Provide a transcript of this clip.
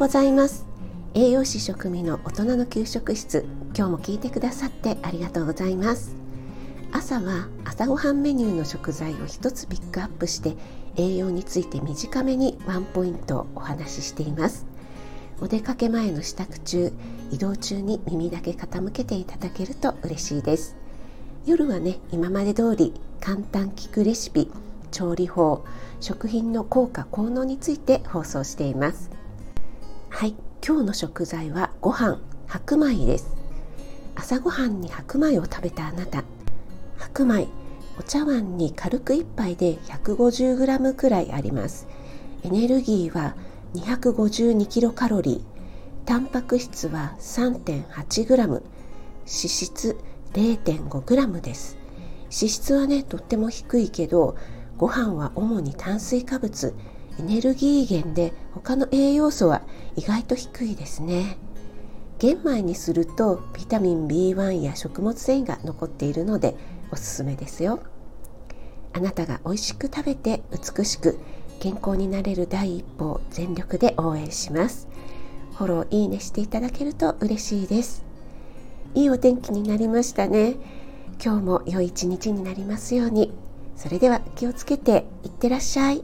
ございます。栄養士食味の大人の給食室。今日も聞いてくださってありがとうございます。朝は朝ごはんメニューの食材を一つピックアップして栄養について短めにワンポイントお話ししています。お出かけ前の支度中移動中に耳だけ傾けていただけると嬉しいです。夜はね今まで通り簡単聞くレシピ調理法食品の効果効能について放送しています。はい。今日の食材はご飯白米です。朝ごはんに白米を食べたあなた。白米お茶碗に軽く1杯で 150g くらいあります。エネルギーは252キロカロリー。タンパク質は 3.8g 脂質 0.5g です。脂質はねとっても低いけどご飯は主に炭水化物。エネルギー源で他の栄養素は意外と低いですね。玄米にするとビタミン B1 や食物繊維が残っているのでおすすめですよ。あなたが美味しく食べて美しく健康になれる第一歩を全力で応援します。フォローいいねしていただけると嬉しいです。いいお天気になりましたね。今日も良い一日になりますように。それでは気をつけていってらっしゃい。